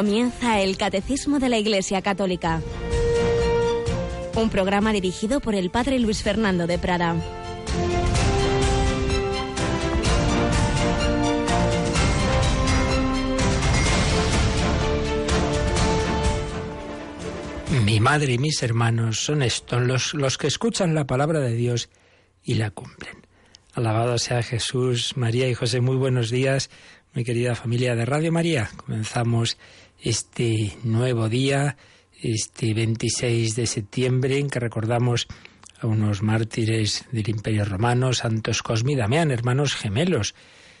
Comienza el Catecismo de la Iglesia Católica. Un programa dirigido por el Padre Luis Fernando de Prada. Mi madre y mis hermanos son estos, los, los que escuchan la palabra de Dios y la cumplen. Alabado sea Jesús, María y José, muy buenos días mi querida familia de Radio María. Comenzamos este nuevo día, este 26 de septiembre, en que recordamos a unos mártires del Imperio Romano, Santos Cosme y Damián, hermanos gemelos,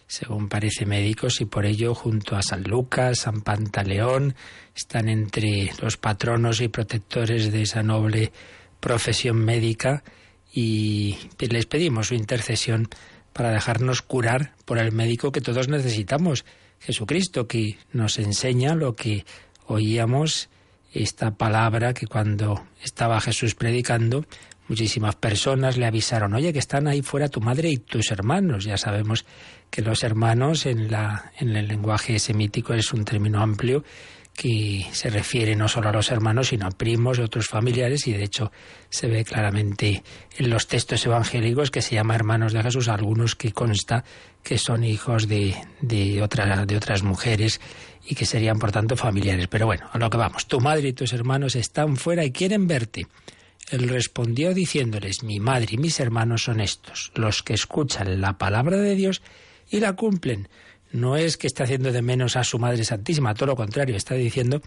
según parece médicos, y por ello, junto a San Lucas, San Pantaleón, están entre los patronos y protectores de esa noble profesión médica y les pedimos su intercesión para dejarnos curar por el médico que todos necesitamos, Jesucristo, que nos enseña lo que oíamos, esta palabra que cuando estaba Jesús predicando, muchísimas personas le avisaron, oye, que están ahí fuera tu madre y tus hermanos. Ya sabemos que los hermanos en, la, en el lenguaje semítico es un término amplio que se refiere no solo a los hermanos, sino a primos y otros familiares, y de hecho se ve claramente en los textos evangélicos que se llama hermanos de Jesús, algunos que consta que son hijos de, de, de otras mujeres y que serían por tanto familiares. Pero bueno, a lo que vamos, tu madre y tus hermanos están fuera y quieren verte. Él respondió diciéndoles, mi madre y mis hermanos son estos, los que escuchan la palabra de Dios y la cumplen no es que esté haciendo de menos a su Madre Santísima, todo lo contrario, está diciendo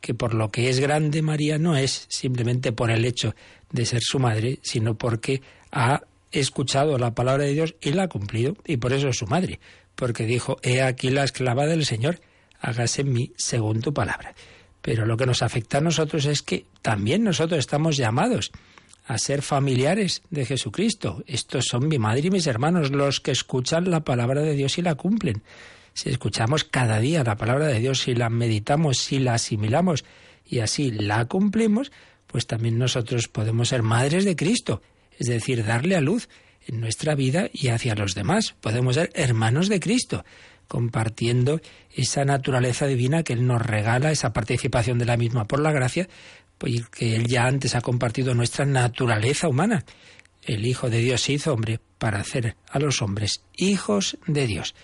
que por lo que es grande María no es simplemente por el hecho de ser su madre, sino porque ha escuchado la palabra de Dios y la ha cumplido, y por eso es su madre, porque dijo, he aquí la esclava del Señor, hágase en mí según tu palabra. Pero lo que nos afecta a nosotros es que también nosotros estamos llamados a ser familiares de Jesucristo. Estos son mi madre y mis hermanos, los que escuchan la palabra de Dios y la cumplen. Si escuchamos cada día la palabra de Dios, si la meditamos, si la asimilamos y así la cumplimos, pues también nosotros podemos ser madres de Cristo, es decir, darle a luz en nuestra vida y hacia los demás. Podemos ser hermanos de Cristo, compartiendo esa naturaleza divina que Él nos regala, esa participación de la misma por la gracia, pues que Él ya antes ha compartido nuestra naturaleza humana. El Hijo de Dios se hizo hombre para hacer a los hombres hijos de Dios.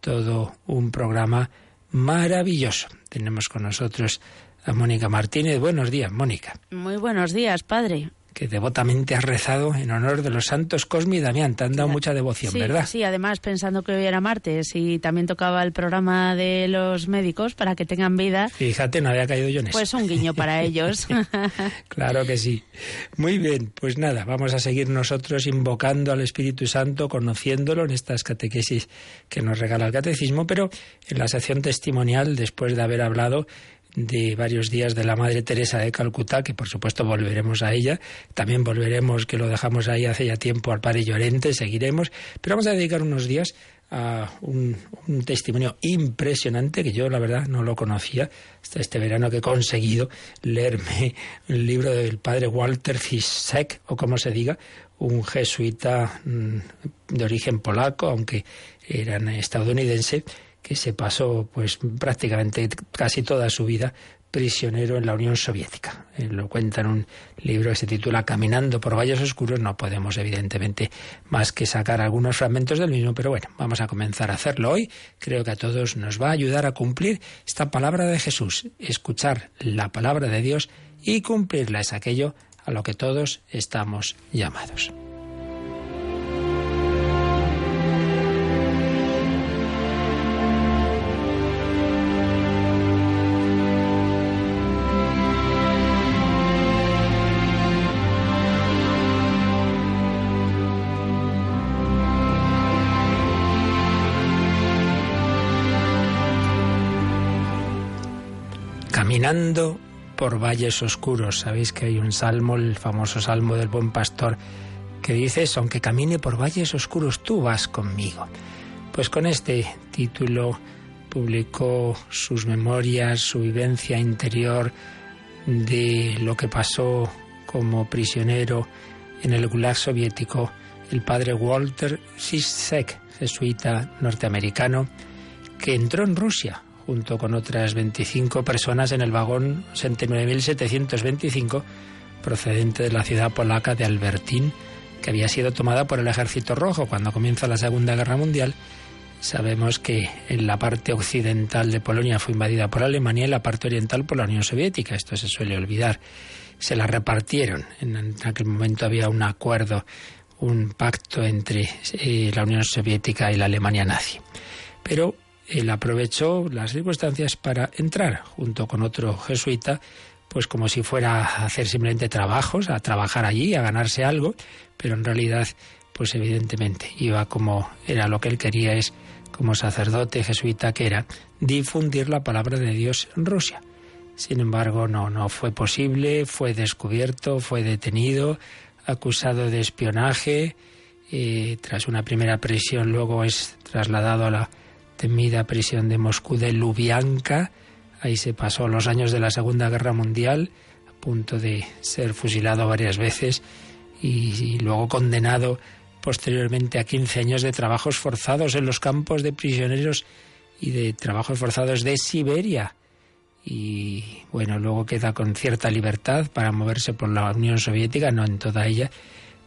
Todo un programa maravilloso. Tenemos con nosotros a Mónica Martínez. Buenos días, Mónica. Muy buenos días, padre que devotamente has rezado en honor de los santos Cosme y Damián. Te han dado mucha devoción, ¿verdad? Sí, además pensando que hoy era martes y también tocaba el programa de los médicos para que tengan vida. Fíjate, no había caído yo en eso. Pues un guiño para ellos. claro que sí. Muy bien, pues nada, vamos a seguir nosotros invocando al Espíritu Santo, conociéndolo en estas catequesis que nos regala el catecismo, pero en la sección testimonial, después de haber hablado de varios días de la Madre Teresa de Calcuta, que por supuesto volveremos a ella. También volveremos, que lo dejamos ahí hace ya tiempo, al Padre Llorente, seguiremos. Pero vamos a dedicar unos días a un, testimonio impresionante que yo la verdad no lo conocía hasta este verano que he conseguido leerme el libro del padre Walter Fisek o como se diga un jesuita mm, de origen polaco aunque era estadounidense que se pasó pues prácticamente casi toda su vida prisionero en la Unión Soviética. Eh, lo cuenta en un libro que se titula Caminando por valles oscuros. No podemos, evidentemente, más que sacar algunos fragmentos del mismo, pero bueno, vamos a comenzar a hacerlo hoy. Creo que a todos nos va a ayudar a cumplir esta palabra de Jesús. Escuchar la palabra de Dios y cumplirla es aquello a lo que todos estamos llamados. Caminando por valles oscuros. Sabéis que hay un salmo, el famoso salmo del buen pastor, que dice aunque camine por valles oscuros, tú vas conmigo. Pues con este título publicó sus memorias, su vivencia interior de lo que pasó como prisionero en el Gulag soviético el padre Walter Zizek, jesuita norteamericano, que entró en Rusia junto con otras 25 personas en el vagón 69.725 procedente de la ciudad polaca de Albertín, que había sido tomada por el Ejército Rojo cuando comienza la Segunda Guerra Mundial. Sabemos que en la parte occidental de Polonia fue invadida por Alemania y la parte oriental por la Unión Soviética. Esto se suele olvidar. Se la repartieron. En aquel momento había un acuerdo, un pacto entre eh, la Unión Soviética y la Alemania nazi. Pero él aprovechó las circunstancias para entrar junto con otro jesuita, pues como si fuera a hacer simplemente trabajos, a trabajar allí, a ganarse algo, pero en realidad, pues evidentemente iba como era lo que él quería es como sacerdote jesuita que era difundir la palabra de Dios en Rusia. Sin embargo, no, no fue posible, fue descubierto, fue detenido, acusado de espionaje, y tras una primera prisión luego es trasladado a la temida prisión de Moscú de Lubyanka. Ahí se pasó los años de la Segunda Guerra Mundial, a punto de ser fusilado varias veces y, luego condenado posteriormente a 15 años de trabajos forzados en los campos de prisioneros y de trabajos forzados de Siberia. Y bueno, luego queda con cierta libertad para moverse por la Unión Soviética, no en toda ella,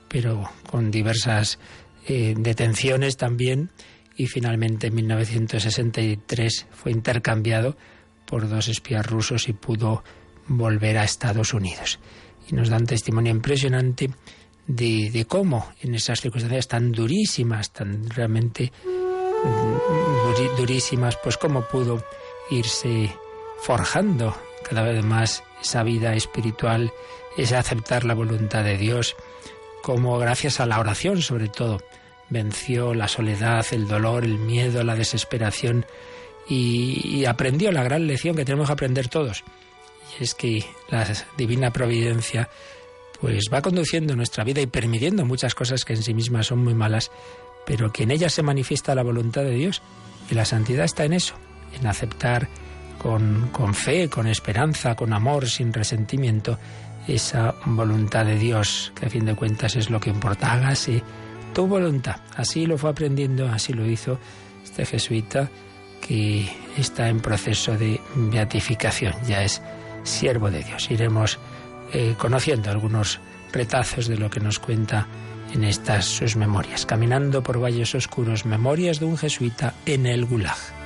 pero con diversas eh, detenciones también y finalmente en 1963 fue intercambiado por dos espías rusos y pudo volver a Estados Unidos. Y nos dan testimonio impresionante de, cómo en esas circunstancias tan durísimas, tan realmente mm, durísimas, pues cómo pudo irse forjando cada vez más esa vida espiritual, ese aceptar la voluntad de Dios, como gracias a la oración sobre todo, venció la soledad, el dolor, el miedo, la desesperación y, aprendió la gran lección que tenemos que aprender todos. Y es que la divina providencia pues va conduciendo nuestra vida y permitiendo muchas cosas que en sí mismas son muy malas, pero que en ellas se manifiesta la voluntad de Dios. Y la santidad está en eso, en aceptar con, con fe, con esperanza, con amor, sin resentimiento, esa voluntad de Dios, que a fin de cuentas es lo que importa. Tu voluntad. Así lo fue aprendiendo, así lo hizo este jesuita que está en proceso de beatificación, ya es siervo de Dios. Iremos eh, conociendo algunos retazos de lo que nos cuenta en estas sus memorias. Caminando por valles oscuros, memorias de un jesuita en el Gulag.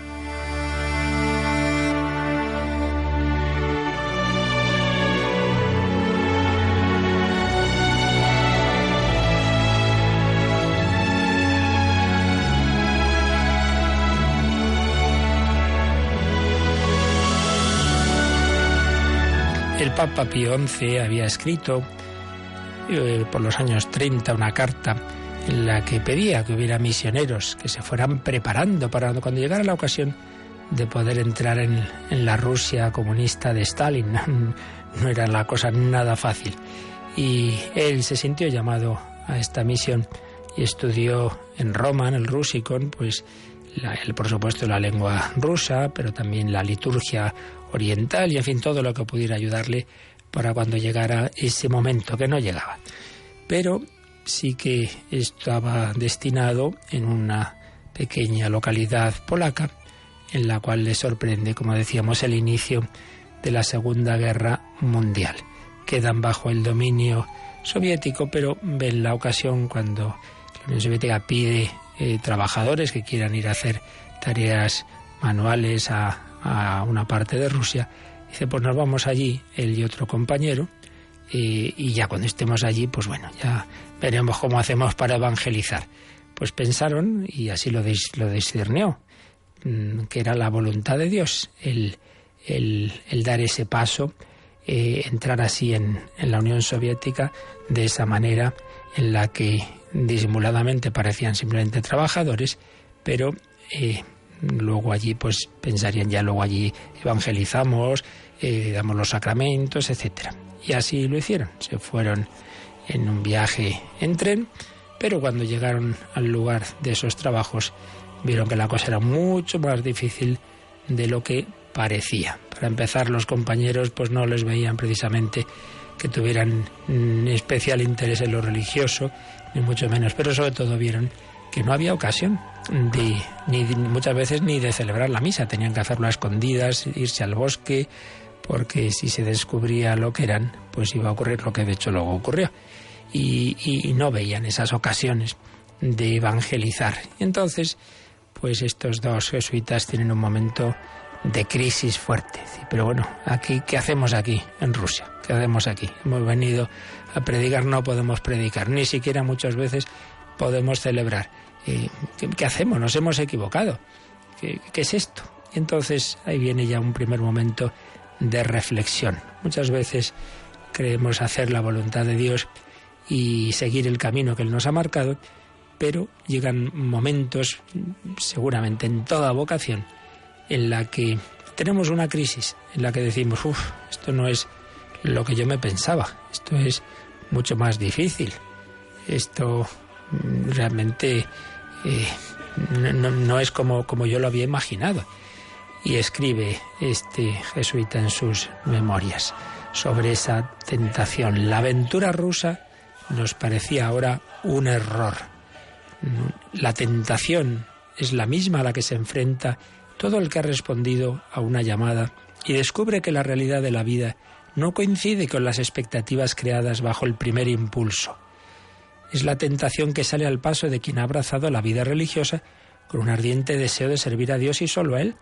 Papa Pío XI había escrito eh, por los años 30 una carta en la que pedía que hubiera misioneros que se fueran preparando para cuando llegara la ocasión de poder entrar en, la Rusia comunista de Stalin. No era la cosa nada fácil. Y él se sintió llamado a esta misión y estudió en Roma, en el Rusikon, pues la, por supuesto la lengua rusa, pero también la liturgia oriental y en fin todo lo que pudiera ayudarle para cuando llegara ese momento que no llegaba. Pero sí que estaba destinado en una pequeña localidad polaca en la cual le sorprende, como decíamos, el inicio de la Segunda Guerra Mundial. Quedan bajo el dominio soviético, pero ven la ocasión cuando la Unión Soviética pide eh, trabajadores que quieran ir a hacer tareas manuales a, a una parte de Rusia. Dice, pues nos vamos allí, él y otro compañero, y, ya cuando estemos allí, pues bueno, ya veremos cómo hacemos para evangelizar. Pues pensaron, y así lo, lo discernió, mm, que era la voluntad de Dios el, el, dar ese paso, eh, entrar así en, en la Unión Soviética de esa manera en la que disimuladamente parecían simplemente trabajadores, pero eh, luego allí pues pensarían ya luego allí evangelizamos, eh, damos los sacramentos, etcétera. Y así lo hicieron. Se fueron en un viaje en tren, pero cuando llegaron al lugar de esos trabajos vieron que la cosa era mucho más difícil de lo que parecía. Para empezar, los compañeros pues no les veían precisamente que tuvieran especial interés en lo religioso, ni mucho menos, pero sobre todo vieron que no había ocasión de, ni muchas veces ni de celebrar la misa, tenían que hacerlo a escondidas, irse al bosque, porque si se descubría lo que eran, pues iba a ocurrir lo que de hecho luego ocurrió. Y, y no veían esas ocasiones de evangelizar. Entonces, pues estos dos jesuitas tienen un momento de crisis fuerte. Pero bueno, aquí, ¿qué hacemos aquí en Rusia? ¿Qué hacemos aquí? Hemos venido a predicar, no podemos predicar, ni siquiera muchas veces podemos celebrar. ¿Qué, hacemos? Nos hemos equivocado. ¿Qué, ¿Qué es esto? Entonces ahí viene ya un primer momento de reflexión. Muchas veces creemos hacer la voluntad de Dios y seguir el camino que Él nos ha marcado, pero llegan momentos, seguramente en toda vocación, en la que tenemos una crisis, en la que decimos, uff, esto no es lo que yo me pensaba, esto es mucho más difícil, esto mm, realmente eh, no, es como, como yo lo había imaginado. Y escribe este jesuita en sus memorias sobre esa tentación. La aventura rusa nos parecía ahora un error. La tentación es la misma a la que se enfrenta todo el que ha respondido a una llamada y descubre que la realidad de la vida no coincide con las expectativas creadas bajo el primer impulso. Es la tentación que sale al paso de quien ha abrazado la vida religiosa con un ardiente deseo de servir a Dios y solo a Él,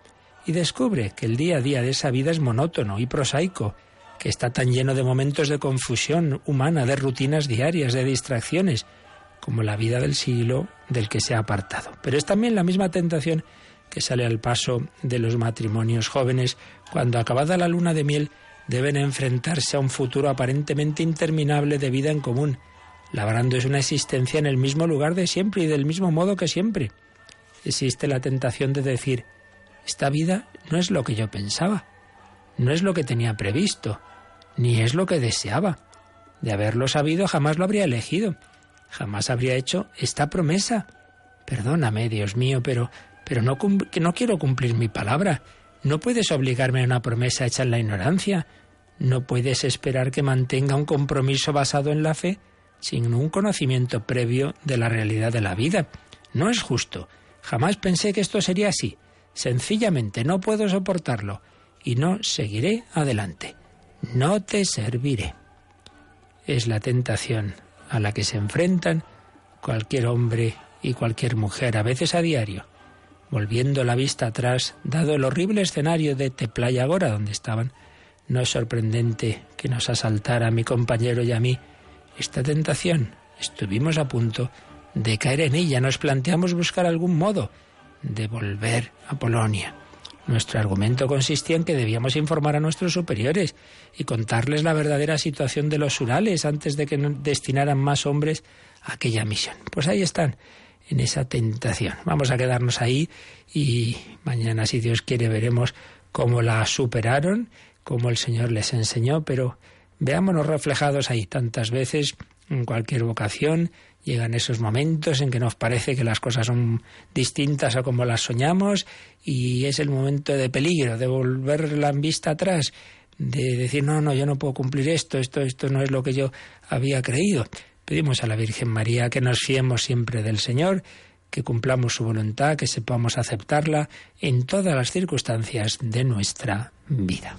y descubre que el día a día de esa vida es monótono y prosaico, que está tan lleno de momentos de confusión humana, de rutinas diarias, de distracciones, como la vida del siglo del que se ha apartado. Pero es también la misma tentación que sale al paso de los matrimonios jóvenes cuando acabada la luna de miel deben enfrentarse a un futuro aparentemente interminable de vida en común, labrándose una existencia en el mismo lugar de siempre y del mismo modo que siempre. Existe la tentación de decir, esta vida no es lo que yo pensaba, no es lo que tenía previsto, ni es lo que deseaba. De haberlo sabido jamás lo habría elegido, jamás habría hecho esta promesa. Perdóname, Dios mío, pero pero que no quiero cumplir mi palabra. No puedes obligarme a una promesa hecha en la ignorancia. No puedes esperar que mantenga un compromiso basado en la fe sin un conocimiento previo de la realidad de la vida. No es justo. Jamás pensé que esto sería así. Sencillamente no puedo soportarlo y no seguiré adelante. No te serviré. Es la tentación a la que se enfrentan cualquier hombre y cualquier mujer, a veces a diario volviendo la vista atrás, dado el horrible escenario de Teplayagora donde estaban, no es sorprendente que nos asaltara a mi compañero y a mí esta tentación. Estuvimos a punto de caer en ella. Nos planteamos buscar algún modo de volver a Polonia. Nuestro argumento consistía en que debíamos informar a nuestros superiores y contarles la verdadera situación de los Urales antes de que destinaran más hombres a aquella misión. Pues ahí están, en esa tentación. Vamos a quedarnos ahí y mañana, si Dios quiere, veremos cómo la superaron, cómo el Señor les enseñó, pero veámonos reflejados ahí tantas veces en cualquier vocación. Llegan esos momentos en que nos parece que las cosas son distintas a como las soñamos y es el momento de peligro, de volver la vista atrás, de decir, no, no, yo no puedo cumplir esto, esto, esto no es lo que yo había creído. Pedimos a la Virgen María que nos fiemos siempre del Señor, que cumplamos su voluntad, que sepamos aceptarla en todas las circunstancias de nuestra vida.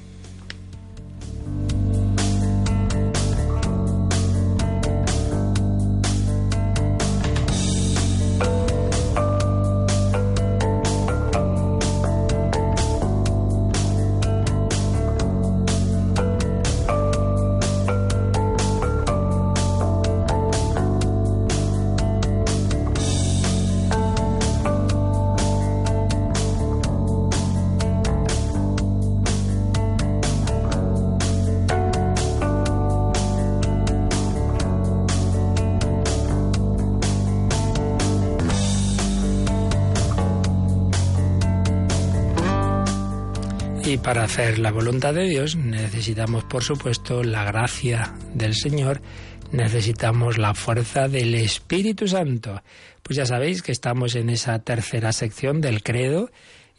Para hacer la voluntad de Dios necesitamos, por supuesto, la gracia del Señor, necesitamos la fuerza del Espíritu Santo. Pues ya sabéis que estamos en esa tercera sección del credo,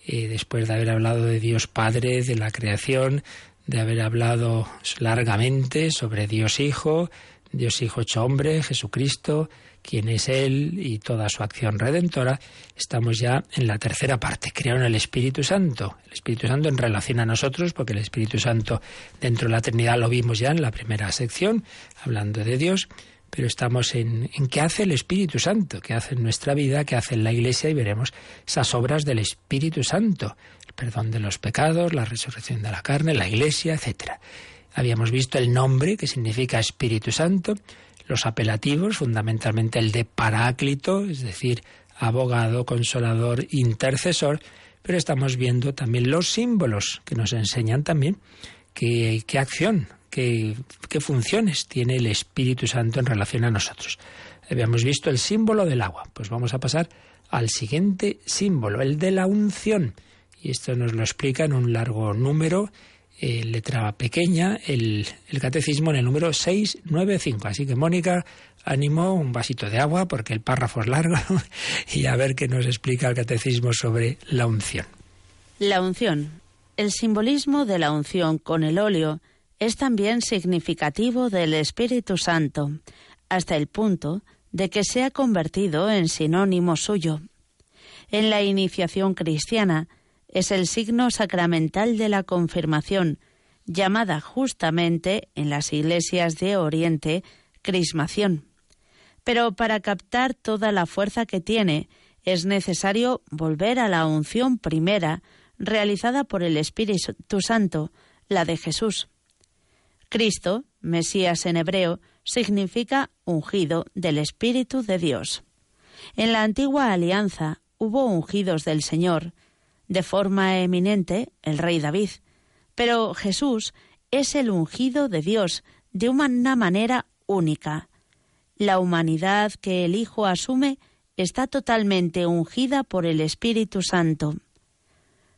y después de haber hablado de Dios Padre, de la creación, de haber hablado largamente sobre Dios Hijo, Dios Hijo hecho hombre, Jesucristo, quien es Él y toda su acción redentora, estamos ya en la tercera parte. Crearon el Espíritu Santo. El Espíritu Santo en relación a nosotros, porque el Espíritu Santo dentro de la Trinidad lo vimos ya en la primera sección, hablando de Dios, pero estamos en, en qué hace el Espíritu Santo, qué hace en nuestra vida, qué hace en la Iglesia y veremos esas obras del Espíritu Santo, el perdón de los pecados, la resurrección de la carne, la Iglesia, etcétera. Habíamos visto el nombre, que significa Espíritu Santo, los apelativos, fundamentalmente el de Paráclito, es decir, abogado, consolador, intercesor, pero estamos viendo también los símbolos que nos enseñan también qué, acción, qué, qué funciones tiene el Espíritu Santo en relación a nosotros. Habíamos visto el símbolo del agua, pues vamos a pasar al siguiente símbolo, el de la unción. Y esto nos lo explica en un largo número eh, letra pequeña, el, catecismo en el número 695. Así que Mónica, ánimo, un vasito de agua porque el párrafo es largo y a ver qué nos explica el catecismo sobre la unción. La unción. El simbolismo de la unción con el óleo es también significativo del Espíritu Santo, hasta el punto de que se ha convertido en sinónimo suyo. En la iniciación cristiana, es el signo sacramental de la confirmación, llamada justamente en las iglesias de Oriente crismación. Pero para captar toda la fuerza que tiene, es necesario volver a la unción primera, realizada por el Espíritu Santo, la de Jesús. Cristo, Mesías en hebreo, significa ungido del Espíritu de Dios. En la antigua alianza hubo ungidos del Señor, de forma eminente el rey David, pero Jesús es el ungido de Dios de una manera única. La humanidad que el Hijo asume está totalmente ungida por el Espíritu Santo.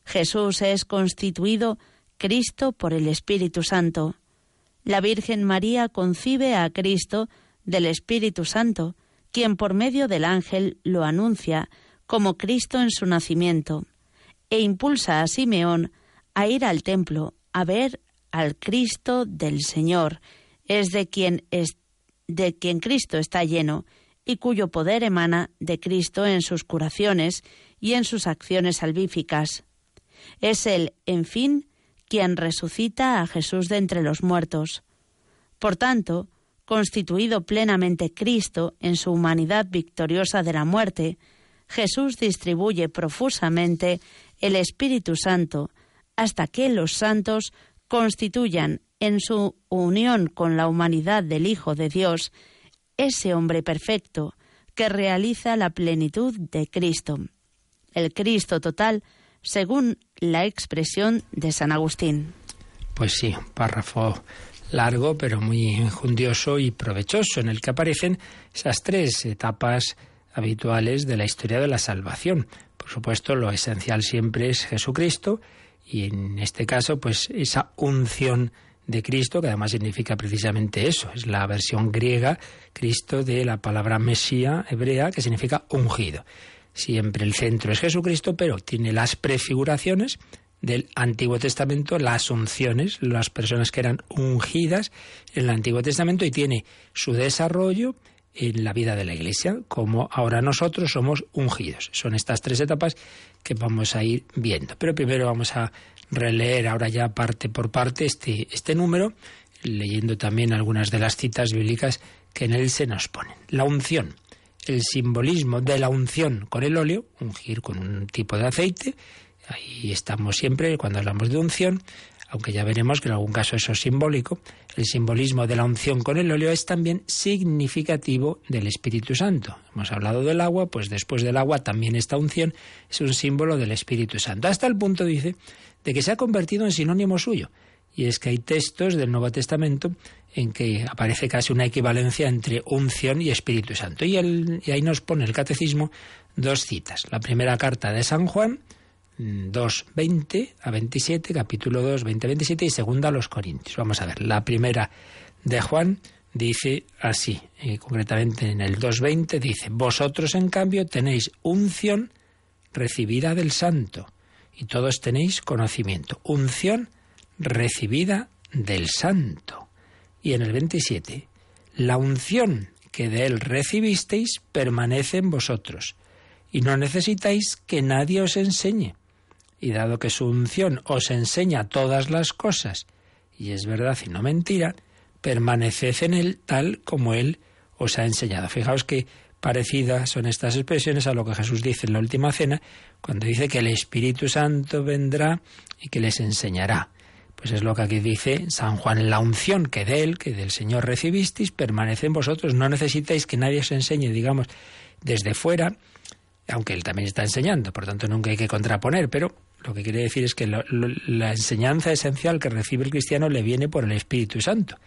Jesús es constituido Cristo por el Espíritu Santo. La Virgen María concibe a Cristo del Espíritu Santo, quien por medio del ángel lo anuncia como Cristo en su nacimiento e impulsa a Simeón a ir al templo a ver al Cristo del Señor, es de quien es de quien Cristo está lleno y cuyo poder emana de Cristo en sus curaciones y en sus acciones salvíficas. Es él, en fin, quien resucita a Jesús de entre los muertos. Por tanto, constituido plenamente Cristo en su humanidad victoriosa de la muerte, Jesús distribuye profusamente el Espíritu Santo hasta que los santos constituyan en su unión con la humanidad del Hijo de Dios ese hombre perfecto que realiza la plenitud de Cristo, el Cristo total, según la expresión de San Agustín. Pues sí, párrafo largo, pero muy enjundioso y provechoso, en el que aparecen esas tres etapas habituales de la historia de la salvación. Por supuesto, lo esencial siempre es Jesucristo y en este caso, pues esa unción de Cristo, que además significa precisamente eso, es la versión griega, Cristo, de la palabra Mesía hebrea, que significa ungido. Siempre el centro es Jesucristo, pero tiene las prefiguraciones del Antiguo Testamento, las unciones, las personas que eran ungidas en el Antiguo Testamento, y tiene su desarrollo en la vida de la Iglesia, como ahora nosotros somos ungidos. Son estas tres etapas que vamos a ir viendo. Pero primero vamos a releer ahora ya parte por parte este, este número, leyendo también algunas de las citas bíblicas que en él se nos ponen. La unción, el simbolismo de la unción con el óleo, ungir con un tipo de aceite, ahí estamos siempre cuando hablamos de unción, aunque ya veremos que en algún caso eso es simbólico, el simbolismo de la unción con el óleo es también significativo del Espíritu Santo. Hemos hablado del agua, pues después del agua también esta unción es un símbolo del Espíritu Santo. Hasta el punto, dice, de que se ha convertido en sinónimo suyo. Y es que hay textos del Nuevo Testamento en que aparece casi una equivalencia entre unción y Espíritu Santo. Y, y ahí nos pone el catecismo dos citas. La primera carta de San Juan, 2, 20 a 27, capítulo 2, 20 a 27 y segunda a los Corintios. Vamos a ver, la primera de Juan dice así, eh, concretamente en el 2.20 dice, vosotros en cambio tenéis unción recibida del santo y todos tenéis conocimiento, unción recibida del santo. Y en el 27, la unción que de él recibisteis permanece en vosotros, y no necesitáis que nadie os enseñe. Y dado que su unción os enseña todas las cosas, y es verdad y no mentira, permaneced en él tal como él os ha enseñado. Fijaos que parecidas son estas expresiones a lo que Jesús dice en la última cena, cuando dice que el Espíritu Santo vendrá y que les enseñará. Pues es lo que aquí dice San Juan, la unción que de él, que del Señor recibisteis, permanece en vosotros. No necesitáis que nadie os enseñe, digamos, desde fuera, aunque él también está enseñando, por tanto nunca hay que contraponer, pero lo que quiere decir es que la enseñanza esencial que recibe el cristiano le viene por el Espíritu Santo.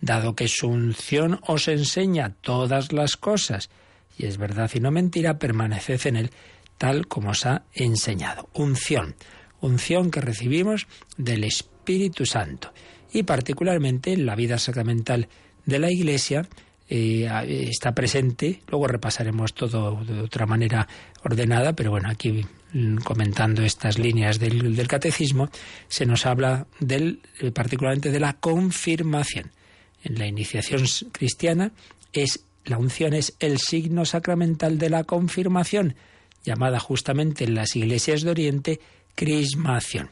Dado que su unción os enseña todas las cosas, y es verdad y no mentira, permaneced en él tal como os ha enseñado. Unción, unción que recibimos del Espíritu Santo. Y particularmente en la vida sacramental de la Iglesia, eh, está presente, luego repasaremos todo de otra manera ordenada, pero bueno, aquí Mm, comentando estas líneas del, catecismo, se nos habla del, eh, particularmente de la confirmación. En la iniciación cristiana es la unción es el signo sacramental de la confirmación, llamada justamente en las iglesias de Oriente crismación.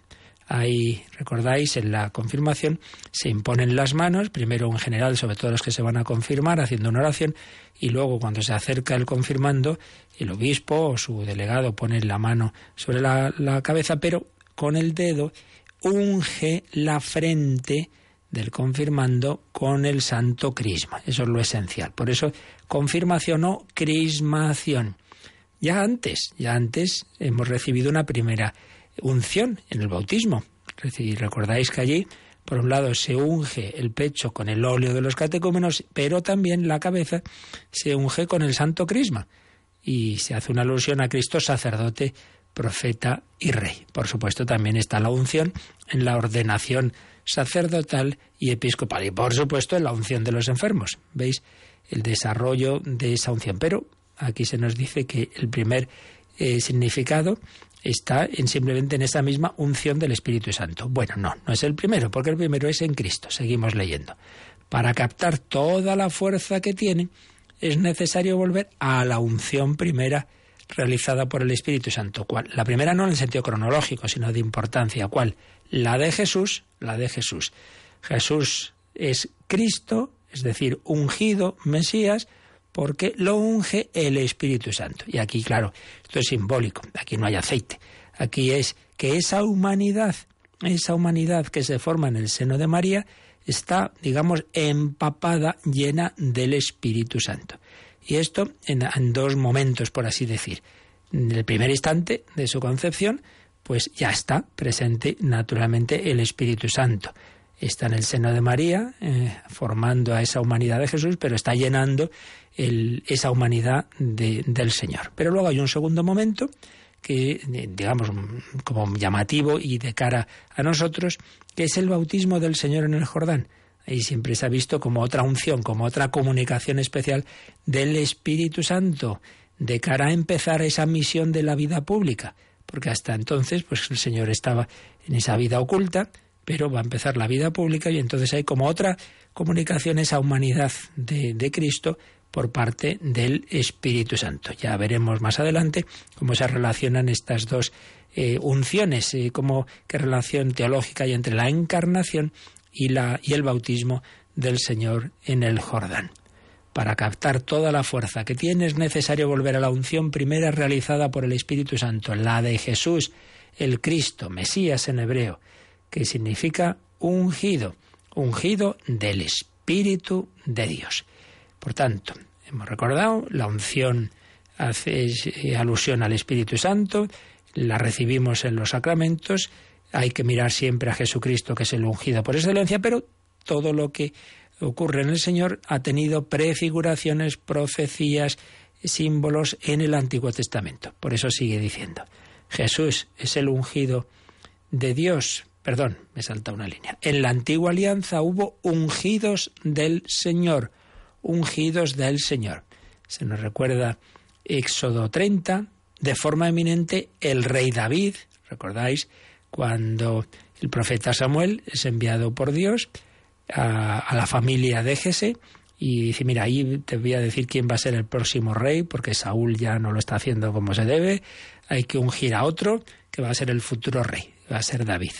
Ahí, recordáis, en la confirmación se imponen las manos, primero en general sobre todos los que se van a confirmar haciendo una oración, y luego cuando se acerca el confirmando, el obispo o su delegado pone la mano sobre la, la cabeza, pero con el dedo unge la frente del confirmando con el santo crisma. Eso es lo esencial. Por eso, confirmación o crismación. Ya antes, ya antes hemos recibido una primera unción en el bautismo. Recordáis que allí, por un lado, se unge el pecho con el óleo de los catecúmenos, pero también la cabeza se unge con el santo crisma. Y se hace una alusión a Cristo sacerdote, profeta y rey. Por supuesto, también está la unción en la ordenación sacerdotal y episcopal. Y por supuesto, en la unción de los enfermos. ¿Veis? El desarrollo de esa unción. Pero aquí se nos dice que el primer eh, significado está en simplemente en esa misma unción del Espíritu Santo. Bueno, no, no es el primero, porque el primero es en Cristo. Seguimos leyendo. Para captar toda la fuerza que tiene, es necesario volver a la unción primera realizada por el Espíritu Santo. ¿Cuál? La primera no en el sentido cronológico, sino de importancia. ¿Cuál? La de Jesús, la de Jesús. Jesús es Cristo, es decir, ungido, Mesías, porque lo unge el Espíritu Santo. Y aquí, claro, esto es simbólico, aquí no hay aceite. Aquí es que esa humanidad, esa humanidad que se forma en el seno de María, está, digamos, empapada, llena del Espíritu Santo. Y esto en, dos momentos, por así decir. En el primer instante de su concepción, pues ya está presente naturalmente el Espíritu Santo. Está en el seno de María, eh, formando a esa humanidad de Jesús, pero está llenando esa humanidad del Señor. Pero luego hay un segundo momento que, digamos, como llamativo y de cara a nosotros, que es el bautismo del Señor en el Jordán. Ahí siempre se ha visto como otra unción, como otra comunicación especial del Espíritu Santo de cara a empezar esa misión de la vida pública, porque hasta entonces pues el Señor estaba en esa vida oculta, pero va a empezar la vida pública y entonces hay como otra comunicación esa humanidad de, de Cristo por parte del Espíritu Santo. Ya veremos más adelante cómo se relacionan estas dos eh, unciones, eh, cómo qué relación teológica hay entre la encarnación y, la, y el bautismo del Señor en el Jordán. Para captar toda la fuerza que tiene es necesario volver a la unción primera realizada por el Espíritu Santo, la de Jesús, el Cristo, Mesías en hebreo, que significa ungido, ungido del Espíritu de Dios. Por tanto, hemos recordado, la unción hace eh, alusión al Espíritu Santo, la recibimos en los sacramentos, hay que mirar siempre a Jesucristo, que es el ungido por excelencia, pero todo lo que ocurre en el Señor ha tenido prefiguraciones, profecías, símbolos en el Antiguo Testamento. Por eso sigue diciendo, Jesús es el ungido de Dios. Perdón, me salta una línea. En la antigua alianza hubo ungidos del Señor ungidos del Señor. Se nos recuerda Éxodo 30, de forma eminente el rey David, recordáis, cuando el profeta Samuel es enviado por Dios a, la familia de Jesse y dice, mira, ahí te voy a decir quién va a ser el próximo rey, porque Saúl ya no lo está haciendo como se debe, hay que ungir a otro que va a ser el futuro rey, va a ser David.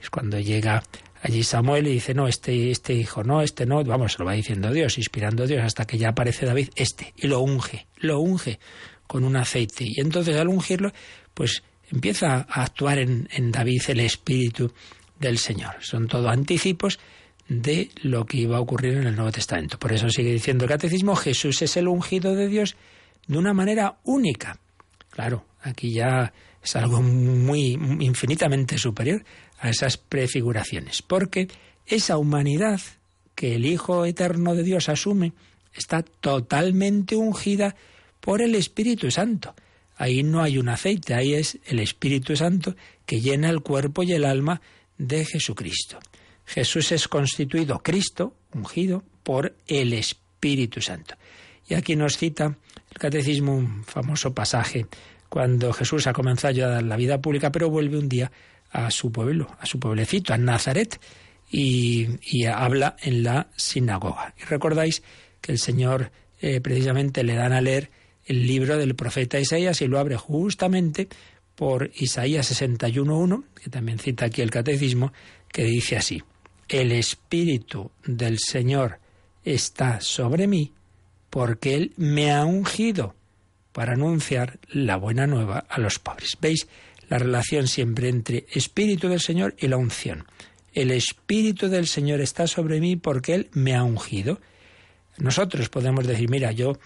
Es cuando llega allí Samuel y dice, no, este, este hijo no, este no, vamos, se lo va diciendo Dios, inspirando a Dios, hasta que ya aparece David, este, y lo unge, lo unge con un aceite. Y entonces al ungirlo, pues empieza a actuar en, en David el espíritu del Señor. Son todo anticipos de lo que iba a ocurrir en el Nuevo Testamento. Por eso sigue diciendo el catecismo, Jesús es el ungido de Dios de una manera única. Claro, aquí ya es algo muy infinitamente superior a esas prefiguraciones, porque esa humanidad que el Hijo Eterno de Dios asume está totalmente ungida por el Espíritu Santo. Ahí no hay un aceite, ahí es el Espíritu Santo que llena el cuerpo y el alma de Jesucristo. Jesús es constituido Cristo, ungido, por el Espíritu Santo. Y aquí nos cita el Catecismo un famoso pasaje cuando Jesús ha comenzado ya la vida pública, pero vuelve un día a su pueblo, a su pueblecito, a Nazaret, y, habla en la sinagoga. Y recordáis que el Señor eh, precisamente le dan a leer el libro del profeta Isaías y lo abre justamente por Isaías 61.1, que también cita aquí el catecismo, que dice así, el Espíritu del Señor está sobre mí porque Él me ha ungido para anunciar la buena nueva a los pobres. ¿Veis la relación siempre entre Espíritu del Señor y la unción? El Espíritu del Señor está sobre mí porque Él me ha ungido. Nosotros podemos decir, mira, yo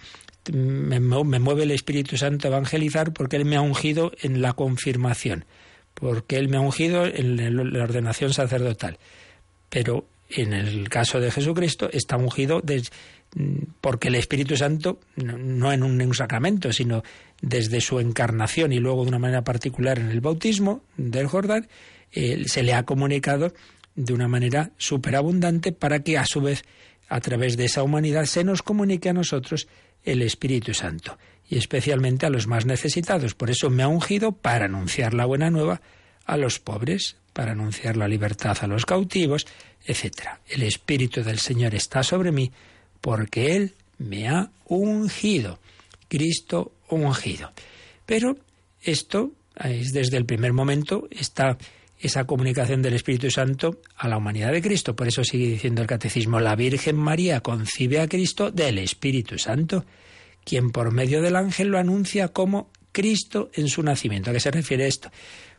me, mueve el Espíritu Santo a evangelizar porque Él me ha ungido en la confirmación, porque Él me ha ungido en la ordenación sacerdotal pero en el caso de Jesucristo está ungido porque el Espíritu Santo, no en un, sacramento, sino desde su encarnación y luego de una manera particular en el bautismo del Jordán, se le ha comunicado de una manera superabundante para que a su vez a través de esa humanidad se nos comunique a nosotros el Espíritu Santo y especialmente a los más necesitados. Por eso me ha ungido para anunciar la buena nueva a los pobres, para anunciar la libertad a los cautivos, etc. El Espíritu del Señor está sobre mí porque Él me ha ungido. Cristo ungido. Pero esto es desde el primer momento está esa comunicación del Espíritu Santo a la humanidad de Cristo. Por eso sigue diciendo el Catecismo, la Virgen María concibe a Cristo del Espíritu Santo, quien por medio del ángel lo anuncia como Cristo en su nacimiento. ¿A qué se refiere esto?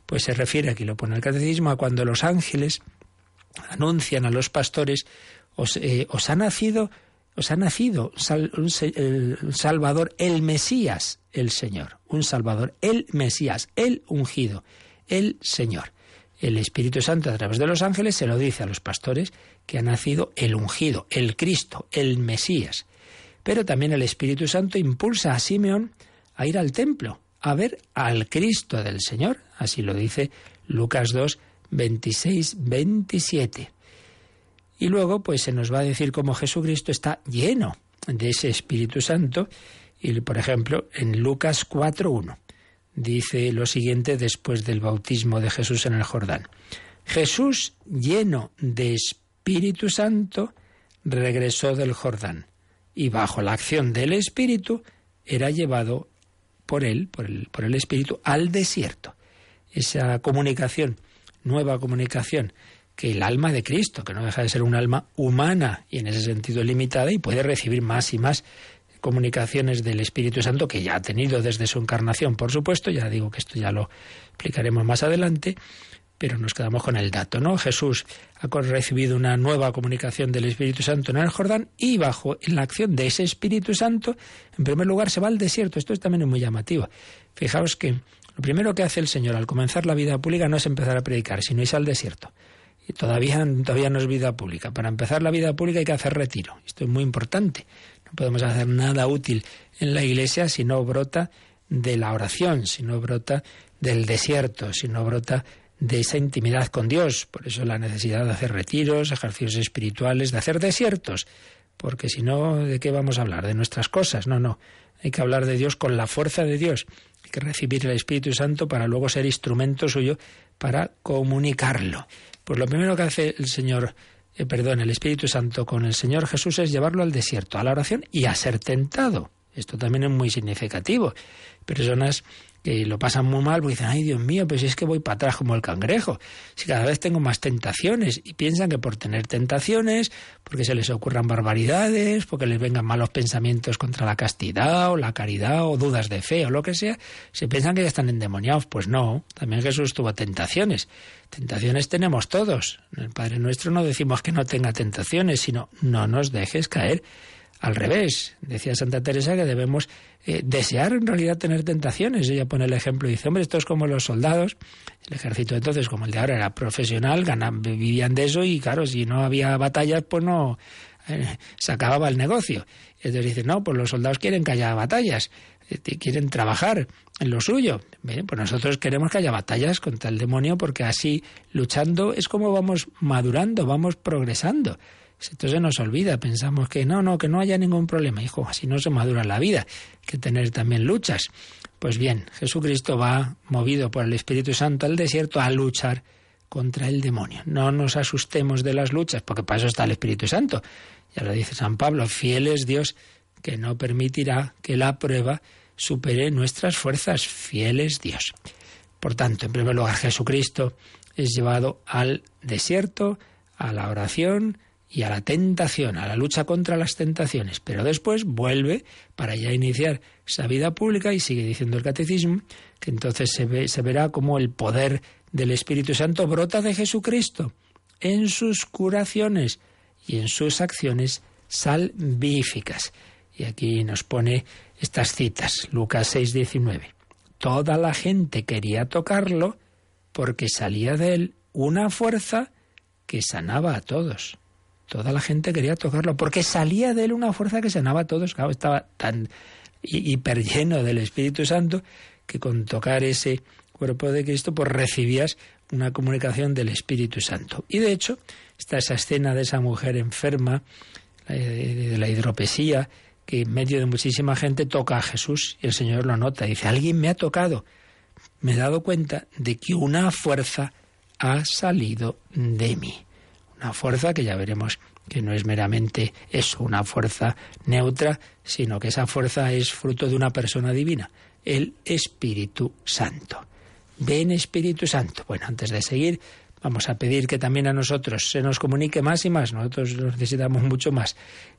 Pues se refiere, aquí lo pone el catecismo, a cuando los ángeles anuncian a los pastores, os, eh, ha nacido, os ha nacido un, Salvador, el Mesías, el Señor, un Salvador, el Mesías, el ungido, el Señor. El Espíritu Santo a través de los ángeles se lo dice a los pastores que ha nacido el ungido, el Cristo, el Mesías. Pero también el Espíritu Santo impulsa a Simeón a ir al templo a ver al Cristo del Señor. Así lo dice Lucas 2, 26, 27. Y luego, pues se nos va a decir cómo Jesucristo está lleno de ese Espíritu Santo. Y, por ejemplo, en Lucas 4, 1, dice lo siguiente después del bautismo de Jesús en el Jordán. Jesús, lleno de Espíritu Santo, regresó del Jordán y bajo la acción del Espíritu era llevado por él, por el, por el Espíritu, al desierto. Esa comunicación, nueva comunicación, que el alma de Cristo, que no deja de ser un alma humana y en ese sentido limitada y puede recibir más y más comunicaciones del Espíritu Santo que ya ha tenido desde su encarnación, por supuesto, ya digo que esto ya lo explicaremos más adelante, pero nos quedamos con el dato, ¿no? Jesús ha recibido una nueva comunicación del Espíritu Santo en el Jordán y bajo la acción de ese Espíritu Santo, en primer lugar se va al desierto. Esto es también muy llamativo. Fijaos que lo primero que hace el Señor al comenzar la vida pública no es empezar a predicar, sino irse al desierto. Y todavía, todavía no es vida pública. Para empezar la vida pública hay que hacer retiro. Esto es muy importante. No podemos hacer nada útil en la iglesia si no brota de la oración, si no brota del desierto, si no brota de esa intimidad con Dios. Por eso la necesidad de hacer retiros, ejercicios espirituales, de hacer desiertos. Porque si no, ¿de qué vamos a hablar? De nuestras cosas. No, no. Hay que hablar de Dios con la fuerza de Dios. Hay que recibir el Espíritu Santo para luego ser instrumento suyo para comunicarlo. Pues lo primero que hace el Señor eh, perdón, el Espíritu Santo con el Señor Jesús es llevarlo al desierto, a la oración y a ser tentado. Esto también es muy significativo. Personas que lo pasan muy mal, pues dicen, ay Dios mío, pues es que voy para atrás como el cangrejo. Si cada vez tengo más tentaciones y piensan que por tener tentaciones, porque se les ocurran barbaridades, porque les vengan malos pensamientos contra la castidad o la caridad o dudas de fe o lo que sea, se piensan que ya están endemoniados. Pues no, también Jesús tuvo tentaciones. Tentaciones tenemos todos. En el Padre Nuestro no decimos que no tenga tentaciones, sino no nos dejes caer. Al revés, decía Santa Teresa que debemos eh, desear en realidad tener tentaciones. Ella pone el ejemplo y dice, hombre, esto es como los soldados. El ejército entonces, como el de ahora era profesional, ganan, vivían de eso y claro, si no había batallas, pues no eh, se acababa el negocio. Entonces dice, no, pues los soldados quieren que haya batallas, eh, quieren trabajar en lo suyo. Bien, pues nosotros queremos que haya batallas contra el demonio porque así luchando es como vamos madurando, vamos progresando. Esto se nos olvida, pensamos que no, no, que no haya ningún problema. Hijo, así no se madura la vida, hay que tener también luchas. Pues bien, Jesucristo va movido por el Espíritu Santo al desierto a luchar contra el demonio. No nos asustemos de las luchas, porque para eso está el Espíritu Santo. Ya lo dice San Pablo, fiel es Dios que no permitirá que la prueba supere nuestras fuerzas. Fiel es Dios. Por tanto, en primer lugar, Jesucristo es llevado al desierto, a la oración, y a la tentación, a la lucha contra las tentaciones, pero después vuelve para ya iniciar esa vida pública y sigue diciendo el catecismo que entonces se, ve, se verá como el poder del Espíritu Santo brota de Jesucristo en sus curaciones y en sus acciones salvíficas. Y aquí nos pone estas citas, Lucas 6, 19. Toda la gente quería tocarlo porque salía de él una fuerza que sanaba a todos. Toda la gente quería tocarlo porque salía de él una fuerza que sanaba a todos. estaba tan hiper lleno del Espíritu Santo que con tocar ese cuerpo de Cristo pues recibías una comunicación del Espíritu Santo. Y de hecho, está esa escena de esa mujer enferma, de la hidropesía, que en medio de muchísima gente toca a Jesús y el Señor lo nota. Dice, alguien me ha tocado. Me he dado cuenta de que una fuerza ha salido de mí. Una fuerza que ya veremos que no es meramente eso, una fuerza neutra, sino que esa fuerza es fruto de una persona divina, el Espíritu Santo. Ven Espíritu Santo. Bueno, antes de seguir, vamos a pedir que también a nosotros se nos comunique más y más. Nosotros necesitamos mucho más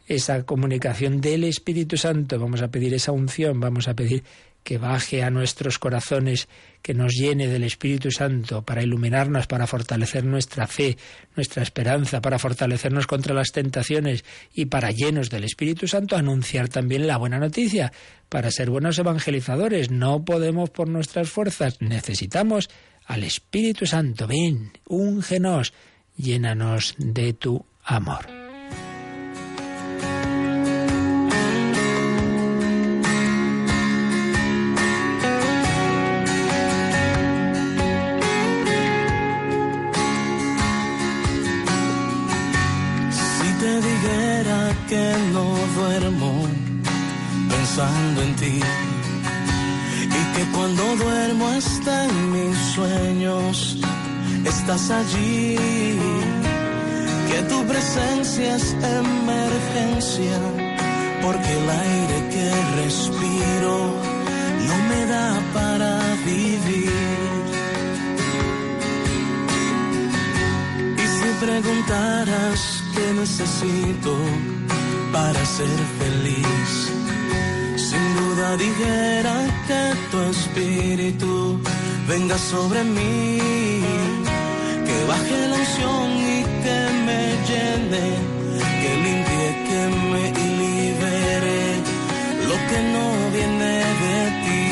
esa comunicación del Espíritu Santo. Vamos a pedir esa unción, vamos a pedir que baje a nuestros corazones, que nos llene del Espíritu Santo para iluminarnos, para fortalecer nuestra fe, nuestra esperanza, para fortalecernos contra las tentaciones y para llenos del Espíritu Santo anunciar también la buena noticia, para ser buenos evangelizadores. No podemos por nuestras fuerzas, necesitamos al Espíritu Santo. Ven, úngenos, llénanos de tu amor. Estás allí. Que tu presencia es emergencia, porque el aire que respiro no me da para vivir. Y si preguntaras qué necesito para ser feliz, dijera que tu espíritu venga sobre mí, baje la unción y que me llene, que limpie, que me libere lo que no viene de ti.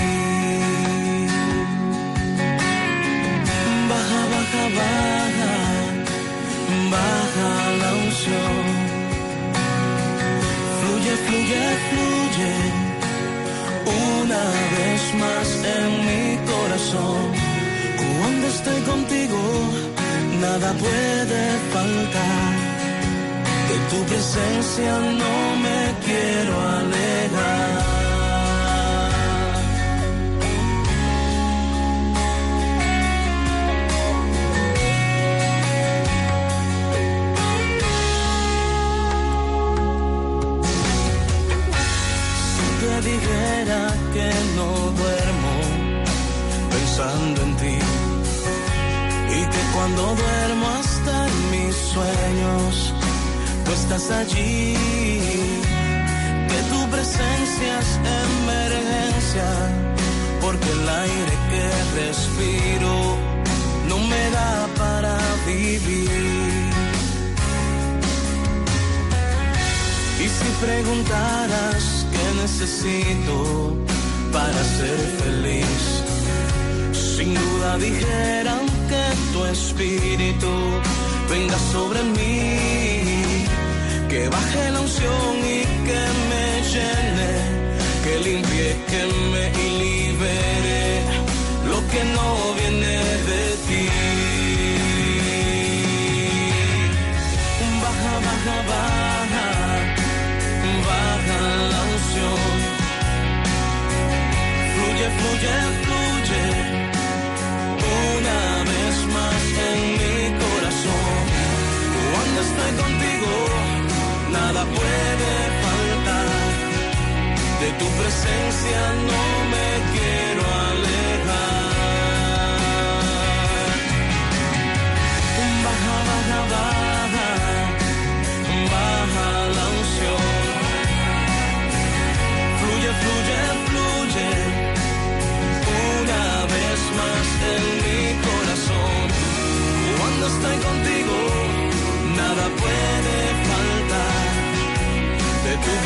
Baja, baja, baja, baja la unción. Fluye, fluye, fluye una vez más en mi corazón. Cuando estoy contigo, nada puede faltar. De tu presencia no me quiero alejar.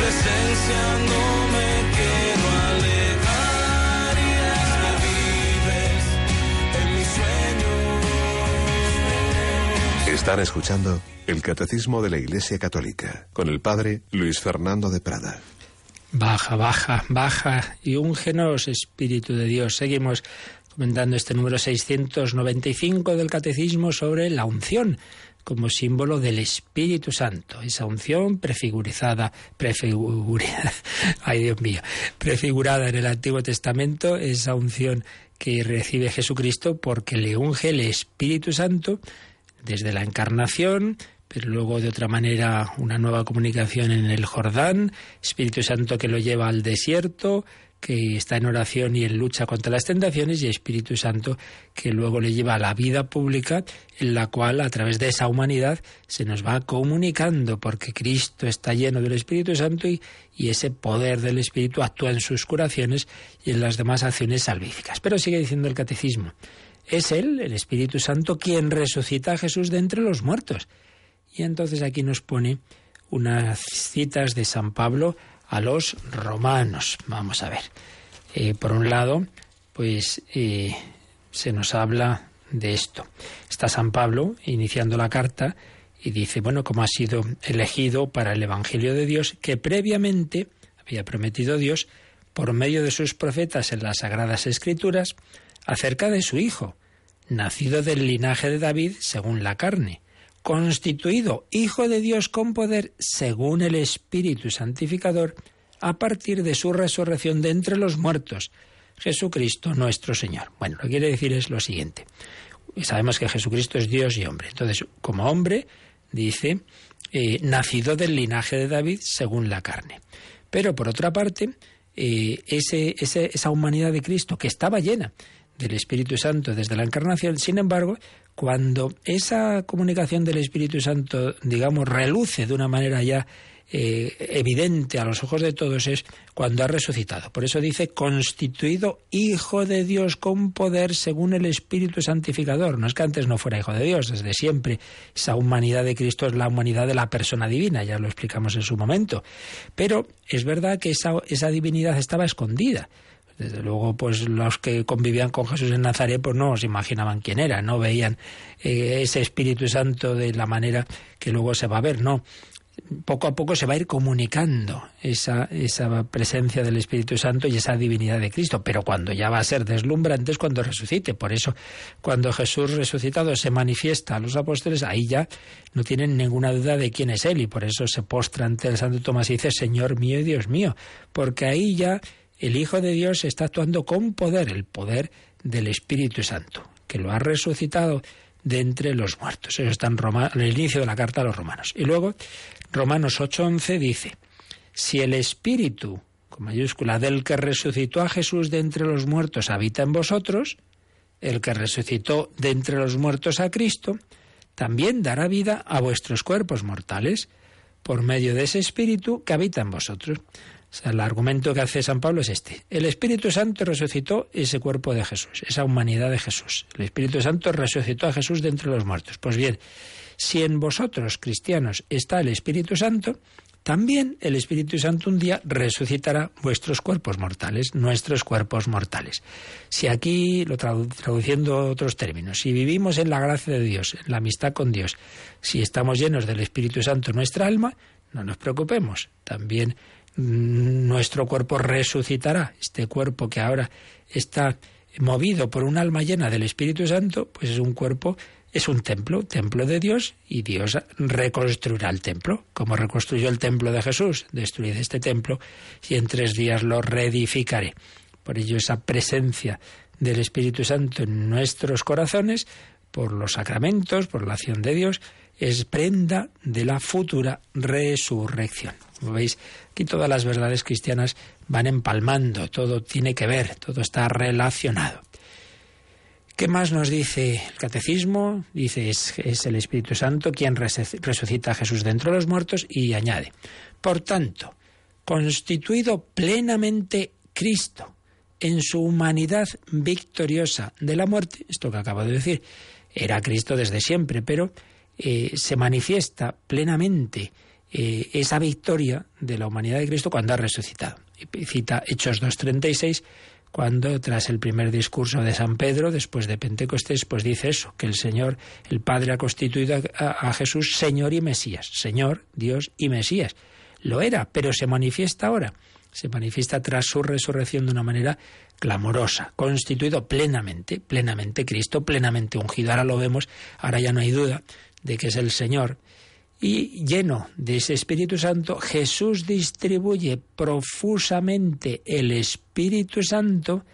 Presencia no me quiero alejar. Y es que vives en mis sueños. Están escuchando el Catecismo de la Iglesia Católica con el Padre Luis Fernando de Prada. Baja, baja, baja y úngenos, Espíritu de Dios. Seguimos comentando este número 695 del Catecismo sobre la unción como símbolo del Espíritu Santo. Esa unción prefigurizada, prefigurada, ay Dios mío, prefigurada en el Antiguo Testamento, esa unción que recibe Jesucristo porque le unge el Espíritu Santo desde la encarnación, pero luego de otra manera una nueva comunicación en el Jordán, Espíritu Santo que lo lleva al desierto, que está en oración y en lucha contra las tentaciones, y Espíritu Santo que luego le lleva a la vida pública, en la cual a través de esa humanidad se nos va comunicando, porque Cristo está lleno del Espíritu Santo y, y ese poder del Espíritu actúa en sus curaciones y en las demás acciones salvíficas. Pero sigue diciendo el catecismo, es Él, el Espíritu Santo, quien resucita a Jesús de entre los muertos. Y entonces aquí nos pone unas citas de San Pablo a los romanos. Vamos a ver. Eh, por un lado, pues eh, se nos habla de esto. Está San Pablo iniciando la carta y dice, bueno, como ha sido elegido para el Evangelio de Dios, que previamente había prometido Dios por medio de sus profetas en las Sagradas Escrituras acerca de su Hijo, nacido del linaje de David según la carne constituido Hijo de Dios con poder según el Espíritu Santificador, a partir de su resurrección de entre los muertos, Jesucristo nuestro Señor. Bueno, lo que quiere decir es lo siguiente. Sabemos que Jesucristo es Dios y hombre. Entonces, como hombre, dice, eh, nacido del linaje de David según la carne. Pero por otra parte, eh, ese, esa humanidad de Cristo que estaba llena del Espíritu Santo desde la encarnación, sin embargo, cuando esa comunicación del Espíritu Santo, digamos, reluce de una manera ya eh, evidente a los ojos de todos, es cuando ha resucitado. Por eso dice, constituido Hijo de Dios con poder según el Espíritu Santificador. No es que antes no fuera Hijo de Dios, desde siempre. Esa humanidad de Cristo es la humanidad de la persona divina, ya lo explicamos en su momento. Pero es verdad que esa, esa divinidad estaba escondida. Desde luego, pues los que convivían con Jesús en Nazaret, pues no se imaginaban quién era, no veían eh, ese Espíritu Santo de la manera que luego se va a ver, no. Poco a poco se va a ir comunicando esa, esa presencia del Espíritu Santo y esa divinidad de Cristo, pero cuando ya va a ser deslumbrante es cuando resucite. Por eso, cuando Jesús resucitado se manifiesta a los apóstoles, ahí ya no tienen ninguna duda de quién es Él y por eso se postra ante el Santo Tomás y dice, Señor mío y Dios mío, porque ahí ya el Hijo de Dios está actuando con poder, el poder del Espíritu Santo, que lo ha resucitado de entre los muertos. Eso está en, el inicio de la carta a los romanos. Y luego, Romanos 8:11 dice, si el Espíritu, con mayúscula, del que resucitó a Jesús de entre los muertos habita en vosotros, el que resucitó de entre los muertos a Cristo, también dará vida a vuestros cuerpos mortales por medio de ese Espíritu que habita en vosotros. El argumento que hace San Pablo es este. El Espíritu Santo resucitó ese cuerpo de Jesús, esa humanidad de Jesús. El Espíritu Santo resucitó a Jesús de entre los muertos. Pues bien, si en vosotros, cristianos, está el Espíritu Santo, también el Espíritu Santo un día resucitará vuestros cuerpos mortales, nuestros cuerpos mortales. Si aquí, lo traduciendo otros términos, si vivimos en la gracia de Dios, en la amistad con Dios, si estamos llenos del Espíritu Santo en nuestra alma, no nos preocupemos. También nuestro cuerpo resucitará. Este cuerpo que ahora está movido por un alma llena del Espíritu Santo, pues es un cuerpo es un templo, templo de Dios, y Dios reconstruirá el templo, como reconstruyó el templo de Jesús. Destruid este templo y en tres días lo reedificaré. Por ello esa presencia del Espíritu Santo en nuestros corazones, por los sacramentos, por la acción de Dios, es prenda de la futura resurrección. Como veis, aquí todas las verdades cristianas van empalmando, todo tiene que ver, todo está relacionado. ¿Qué más nos dice el catecismo? Dice, es, el Espíritu Santo quien resucita a Jesús dentro de los muertos y añade, por tanto, constituido plenamente Cristo en su humanidad victoriosa de la muerte, esto que acabo de decir, era Cristo desde siempre, pero eh, se manifiesta plenamente eh, esa victoria de la humanidad de Cristo cuando ha resucitado. Cita Hechos 2.36, cuando tras el primer discurso de San Pedro, después de Pentecostés, pues dice eso, que el Señor, el Padre ha constituido a, Jesús Señor y Mesías, Señor, Dios y Mesías. Lo era, pero se manifiesta ahora, se manifiesta tras su resurrección de una manera clamorosa, constituido plenamente, plenamente Cristo, plenamente ungido. Ahora lo vemos, ahora ya no hay duda de que es el Señor y lleno de ese Espíritu Santo, Jesús distribuye profusamente el Espíritu Santo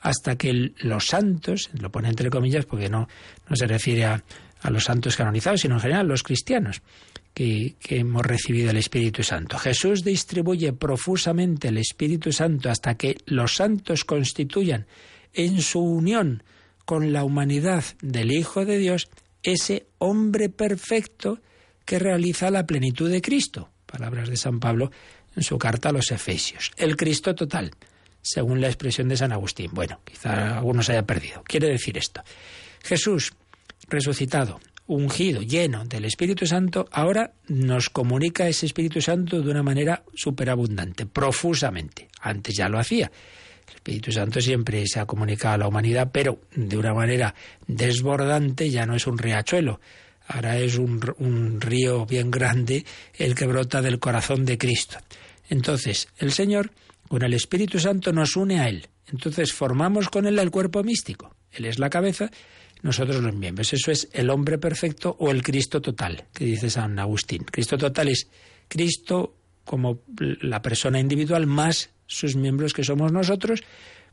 hasta que los santos, lo pone entre comillas porque no, no se refiere a, los santos canonizados, sino en general los cristianos que, que hemos recibido el Espíritu Santo. Jesús distribuye profusamente el Espíritu Santo hasta que los santos constituyan en su unión con la humanidad del Hijo de Dios ese hombre perfecto que realiza la plenitud de Cristo. Palabras de San Pablo en su carta a los Efesios. El Cristo total, según la expresión de San Agustín. Bueno, quizá algunos haya perdido. Quiere decir esto. Jesús, resucitado, ungido, lleno del Espíritu Santo, ahora nos comunica ese Espíritu Santo de una manera superabundante, profusamente. Antes ya lo hacía. El Espíritu Santo siempre se ha comunicado a la humanidad, pero de una manera desbordante, ya no es un riachuelo, Ahora es un, río bien grande el que brota del corazón de Cristo. Entonces, el Señor, con el Espíritu Santo, nos une a Él. Entonces formamos con Él el cuerpo místico. Él es la cabeza, nosotros los miembros. Eso es el hombre perfecto o el Cristo total, que dice San Agustín. Cristo total es Cristo como la persona individual más sus miembros que somos nosotros,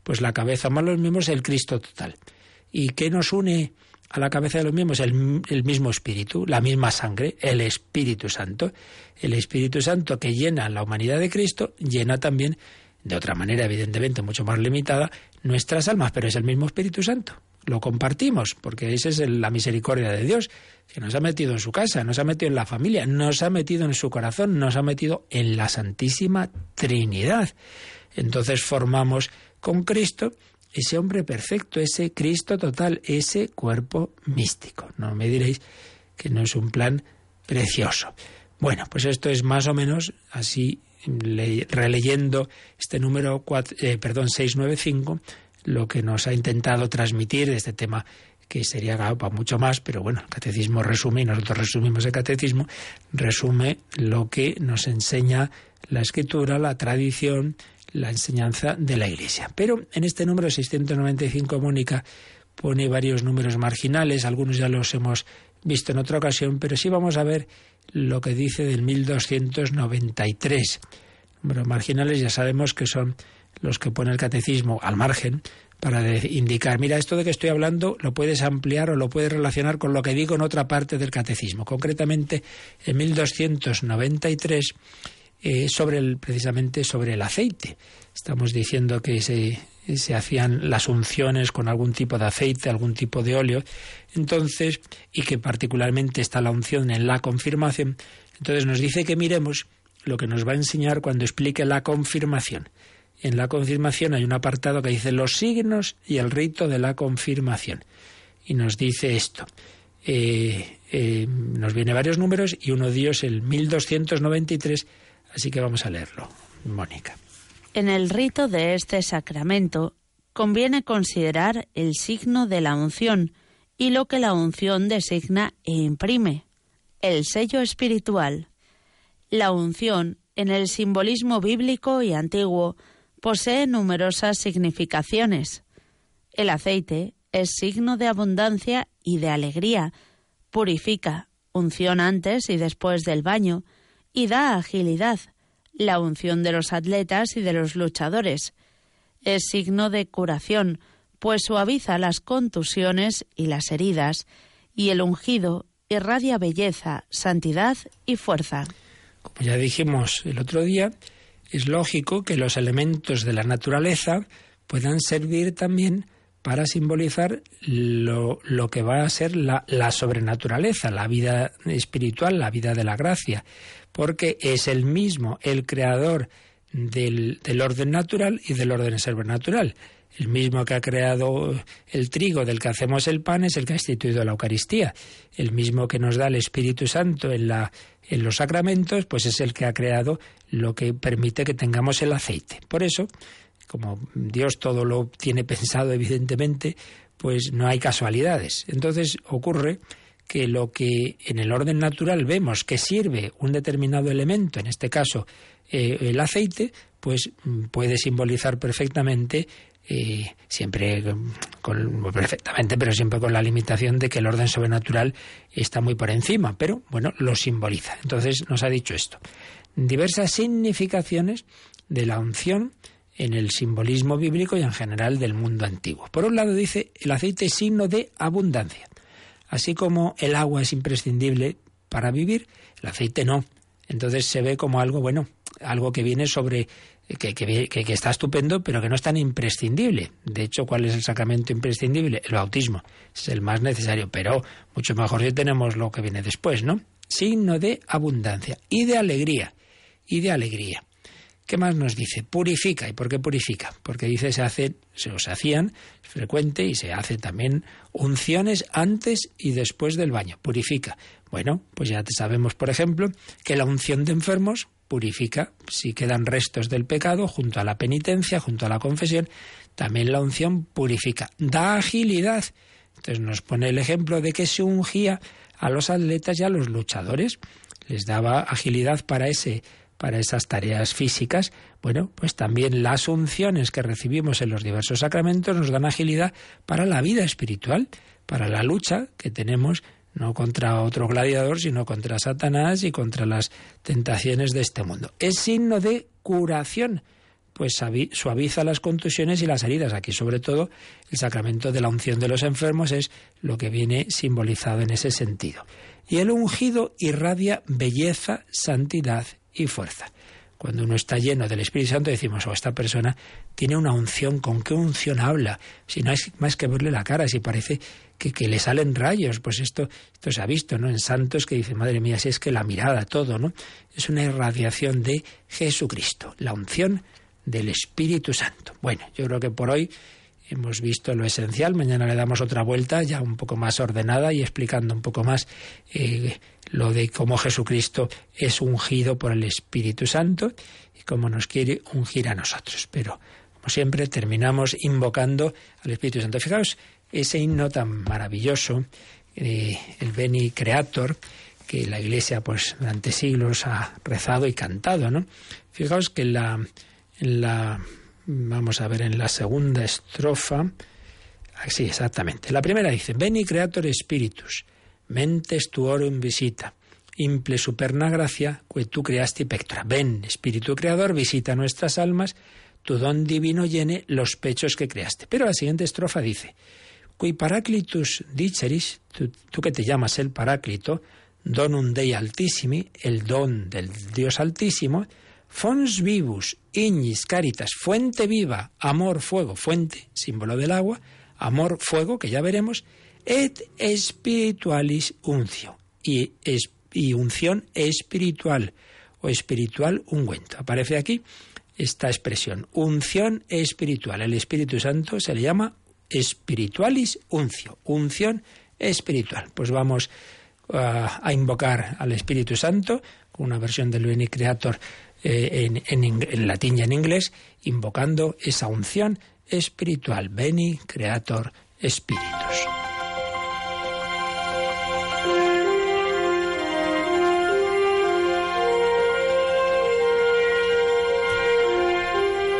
pues la cabeza más los miembros, el Cristo total. ¿Y qué nos une a la cabeza de los miembros el, mismo espíritu, la misma sangre, el Espíritu Santo. El Espíritu Santo que llena la humanidad de Cristo, llena también, de otra manera evidentemente mucho más limitada, nuestras almas, pero es el mismo Espíritu Santo. Lo compartimos, porque esa es la misericordia de Dios, que nos ha metido en su casa, nos ha metido en la familia, nos ha metido en su corazón, nos ha metido en la Santísima Trinidad. Entonces formamos con Cristo ese hombre perfecto, ese Cristo total, ese cuerpo místico. No me diréis que no es un plan precioso. Bueno, pues esto es más o menos así, releyendo este número eh, perdón, 695, lo que nos ha intentado transmitir de este tema que sería para mucho más, pero bueno, el catecismo resume, y nosotros resumimos el catecismo, resume lo que nos enseña la escritura, la tradición, la enseñanza de la Iglesia. Pero en este número 695 Mónica pone varios números marginales, algunos ya los hemos visto en otra ocasión, pero sí vamos a ver lo que dice del 1293. Números marginales ya sabemos que son los que pone el catecismo al margen para indicar, mira, esto de que estoy hablando lo puedes ampliar o lo puedes relacionar con lo que digo en otra parte del catecismo. Concretamente, en 1293 eh, sobre el, precisamente sobre el aceite. Estamos diciendo que eh, se hacían las unciones con algún tipo de aceite, algún tipo de óleo, entonces, y que particularmente está la unción en la confirmación, entonces nos dice que miremos lo que nos va a enseñar cuando explique la confirmación. En la confirmación hay un apartado que dice los signos y el rito de la confirmación. Y nos dice esto. Eh, eh, nos viene varios números y uno de ellos el 1293, así que vamos a leerlo. Mónica. En el rito de este sacramento conviene considerar el signo de la unción y lo que la unción designa e imprime, el sello espiritual. La unción, en el simbolismo bíblico y antiguo, posee numerosas significaciones. El aceite es signo de abundancia y de alegría, purifica, unción antes y después del baño, y da agilidad, la unción de los atletas y de los luchadores. Es signo de curación, pues suaviza las contusiones y las heridas, y el ungido irradia belleza, santidad y fuerza. Como ya dijimos el otro día, es lógico que los elementos de la naturaleza puedan servir también para simbolizar lo, que va a ser la, la, sobrenaturaleza, la vida espiritual, la vida de la gracia, porque es el mismo el creador del, del orden natural y del orden sobrenatural. El mismo que ha creado el trigo del que hacemos el pan es el que ha instituido la Eucaristía. El mismo que nos da el Espíritu Santo en, la, en los sacramentos, pues es el que ha creado lo que permite que tengamos el aceite. Por eso, como Dios todo lo tiene pensado, evidentemente, pues no hay casualidades. Entonces ocurre que lo que en el orden natural vemos que sirve un determinado elemento, en este caso eh, el aceite, pues mm, puede simbolizar perfectamente eh, siempre con, perfectamente, pero siempre con la limitación de que el orden sobrenatural está muy por encima, pero bueno, lo simboliza. Entonces nos ha dicho esto. Diversas significaciones de la unción en el simbolismo bíblico y en general del mundo antiguo. Por un lado dice, el aceite es signo de abundancia. Así como el agua es imprescindible para vivir, el aceite no. Entonces se ve como algo, bueno, algo que viene sobre, que, que, que, está estupendo, pero que no es tan imprescindible. De hecho, ¿cuál es el sacramento imprescindible? El bautismo. Es el más necesario, pero mucho mejor si tenemos lo que viene después, ¿no? Signo de abundancia y de alegría. Y de alegría. ¿Qué más nos dice? Purifica. ¿Y por qué purifica? Porque dice se hacen, se os hacían, es frecuente, y se hace también unciones antes y después del baño. Purifica. Bueno, pues ya sabemos, por ejemplo, que la unción de enfermos purifica. Si quedan restos del pecado, junto a la penitencia, junto a la confesión, también la unción purifica. Da agilidad. Entonces nos pone el ejemplo de que se ungía a los atletas y a los luchadores. Les daba agilidad para ese para esas tareas físicas, bueno, pues también las unciones que recibimos en los diversos sacramentos nos dan agilidad para la vida espiritual, para la lucha que tenemos no contra otro gladiador, sino contra Satanás y contra las tentaciones de este mundo. Es signo de curación, pues suaviza las contusiones y las heridas. Aquí, sobre todo, el sacramento de la unción de los enfermos es lo que viene simbolizado en ese sentido. Y el ungido irradia belleza, santidad y fuerza. Cuando uno está lleno del Espíritu Santo decimos, oh, esta persona tiene una unción, ¿con qué unción habla? Si no es más que verle la cara, si parece que, que, le salen rayos, pues esto, esto se ha visto, ¿no? En santos que dicen, madre mía, si es que la mirada, todo, ¿no? Es una irradiación de Jesucristo, la unción del Espíritu Santo. Bueno, yo creo que por hoy hemos visto lo esencial. Mañana le damos otra vuelta ya un poco más ordenada y explicando un poco más eh, lo de cómo Jesucristo es ungido por el Espíritu Santo y cómo nos quiere ungir a nosotros. Pero, como siempre, terminamos invocando al Espíritu Santo. Fijaos ese himno tan maravilloso, eh, el Beni Creator, que la Iglesia pues durante siglos ha rezado y cantado, ¿no? Fijaos que la, en la Vamos a ver en la segunda estrofa. Ah, sí, exactamente. La primera dice, Veni creator spiritus, mentes in visita, imple superna gracia, que tú creaste pectora. Ven, Espíritu Creador, visita nuestras almas, tu don divino llene los pechos que creaste. Pero la siguiente estrofa dice, Qui paraclitus diceris, tú, tú que te llamas el paráclito, donum Dei altissimi, el don del Dios altísimo, fons vivus, ignis caritas, fuente viva, amor, fuego, fuente, símbolo del agua, amor, fuego, que ya veremos, et spiritualis uncio, y, y unción espiritual, o espiritual ungüento. Aparece aquí esta expresión, unción espiritual. El Espíritu Santo se le llama espiritualis uncio, unción espiritual. Pues vamos a, invocar al Espíritu Santo con una versión del Beni Creator eh, en, en, latín y en inglés, invocando esa unción espiritual, Beni Creator Spiritus.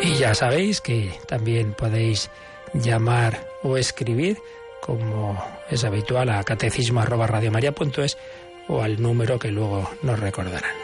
Y ya sabéis que también podéis llamar o escribir, como es habitual, a catecismo arroba o al número que luego nos recordarán.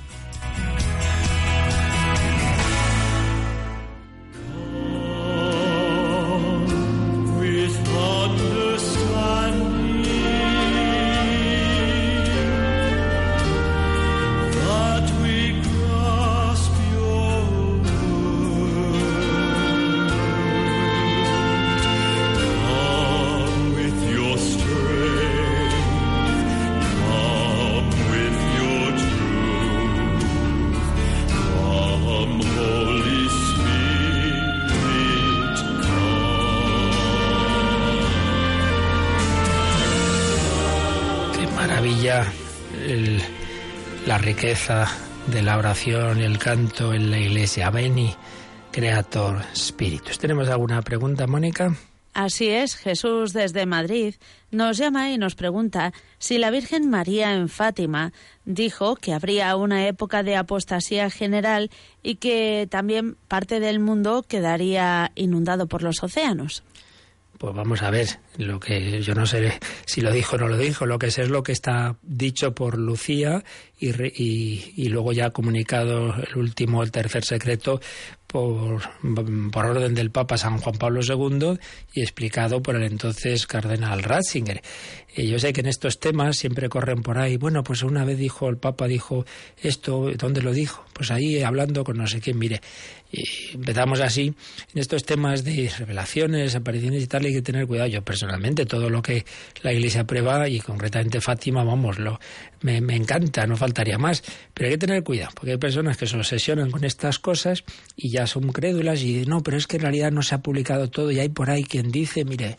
riqueza de la oración y el canto en la iglesia. Veni, Creator Spiritus. ¿Tenemos alguna pregunta, Mónica? Así es, Jesús desde Madrid nos llama y nos pregunta si la Virgen María en Fátima dijo que habría una época de apostasía general y que también parte del mundo quedaría inundado por los océanos. Pues vamos a ver, lo que yo no sé si lo dijo o no lo dijo, lo que sé es lo que está dicho por Lucía y, luego ya ha comunicado el último, el tercer secreto, por, por, orden del Papa San Juan Pablo II y explicado por el entonces cardenal Ratzinger. Y yo sé que en estos temas siempre corren por ahí. Bueno, pues una vez dijo el Papa, dijo esto, ¿dónde lo dijo? Pues ahí hablando con no sé quién. Mire, y empezamos así. En estos temas de revelaciones, apariciones y tal, hay que tener cuidado. Yo personalmente, todo lo que la Iglesia prueba, y concretamente Fátima, vamos, lo, me, me encanta, no faltaría más. Pero hay que tener cuidado, porque hay personas que se obsesionan con estas cosas y ya son crédulas y no, pero es que en realidad no se ha publicado todo y hay por ahí quien dice, mire,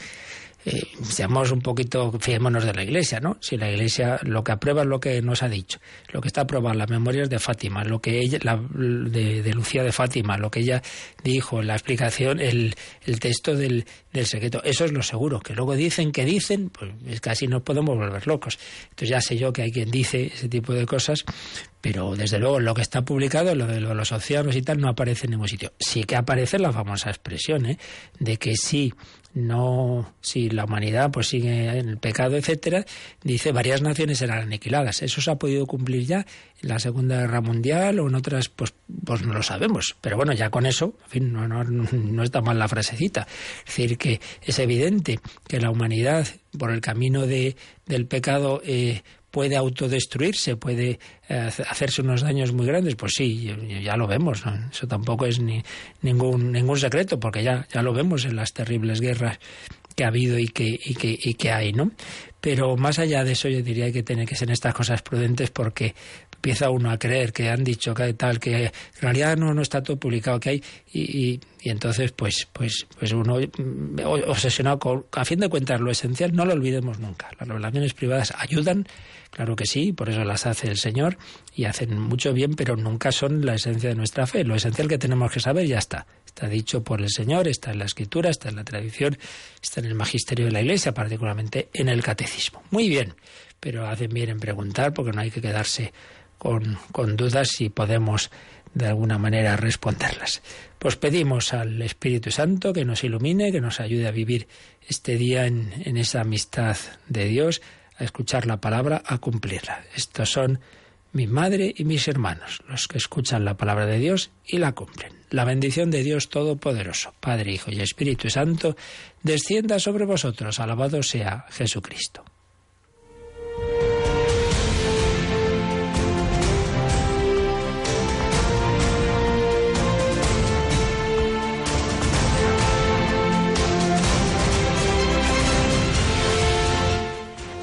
eh, seamos un poquito, fiémonos de la Iglesia, ¿no? Si la Iglesia lo que aprueba es lo que nos ha dicho, lo que está aprobado, las memorias de Fátima, lo que ella, la, de, Lucía de Fátima, lo que ella dijo, la explicación, el, texto del, del, secreto, eso es lo seguro. Que luego dicen que dicen, pues es casi nos podemos volver locos. Entonces ya sé yo que hay quien dice ese tipo de cosas, pero desde luego lo que está publicado, lo de los océanos y tal, no aparece en ningún sitio. Sí que aparece la famosa expresión, ¿eh? de que sí no, si la humanidad pues sigue en el pecado, etcétera, dice varias naciones serán aniquiladas. Eso se ha podido cumplir ya en la Segunda Guerra Mundial o en otras, pues, pues no lo sabemos. Pero bueno, ya con eso, fin, no, no, no está mal la frasecita. Es decir, que es evidente que la humanidad, por el camino de, del pecado, eh, puede autodestruirse, puede eh, hacerse unos daños muy grandes, pues sí, ya lo vemos, eso tampoco es ni, ningún, ningún secreto, porque ya, ya lo vemos en las terribles guerras que ha habido y que, y que, y que hay, ¿no? Pero más allá de eso, yo diría que tiene que ser estas cosas prudentes porque empieza uno a creer que han dicho que tal, que en realidad no, no está todo publicado que hay, y, y, entonces pues, pues, pues uno mm, obsesionado con, a fin de cuentas, lo esencial no lo olvidemos nunca. Las relaciones privadas ayudan, claro que sí, por eso las hace el Señor y hacen mucho bien, pero nunca son la esencia de nuestra fe. Lo esencial que tenemos que saber ya está. Está dicho por el Señor, está en la Escritura, está en la tradición, está en el magisterio de la Iglesia, particularmente en el catecismo. Muy bien, pero hacen bien en preguntar porque no hay que quedarse con, dudas si podemos de alguna manera responderlas. Pues pedimos al Espíritu Santo que nos ilumine, que nos ayude a vivir este día en, en, esa amistad de Dios, a escuchar la palabra, a cumplirla. Estos son mi madre y mis hermanos, los que escuchan la palabra de Dios y la cumplen. La bendición de Dios Todopoderoso, Padre, Hijo y Espíritu Santo, descienda sobre vosotros. Alabado sea Jesucristo.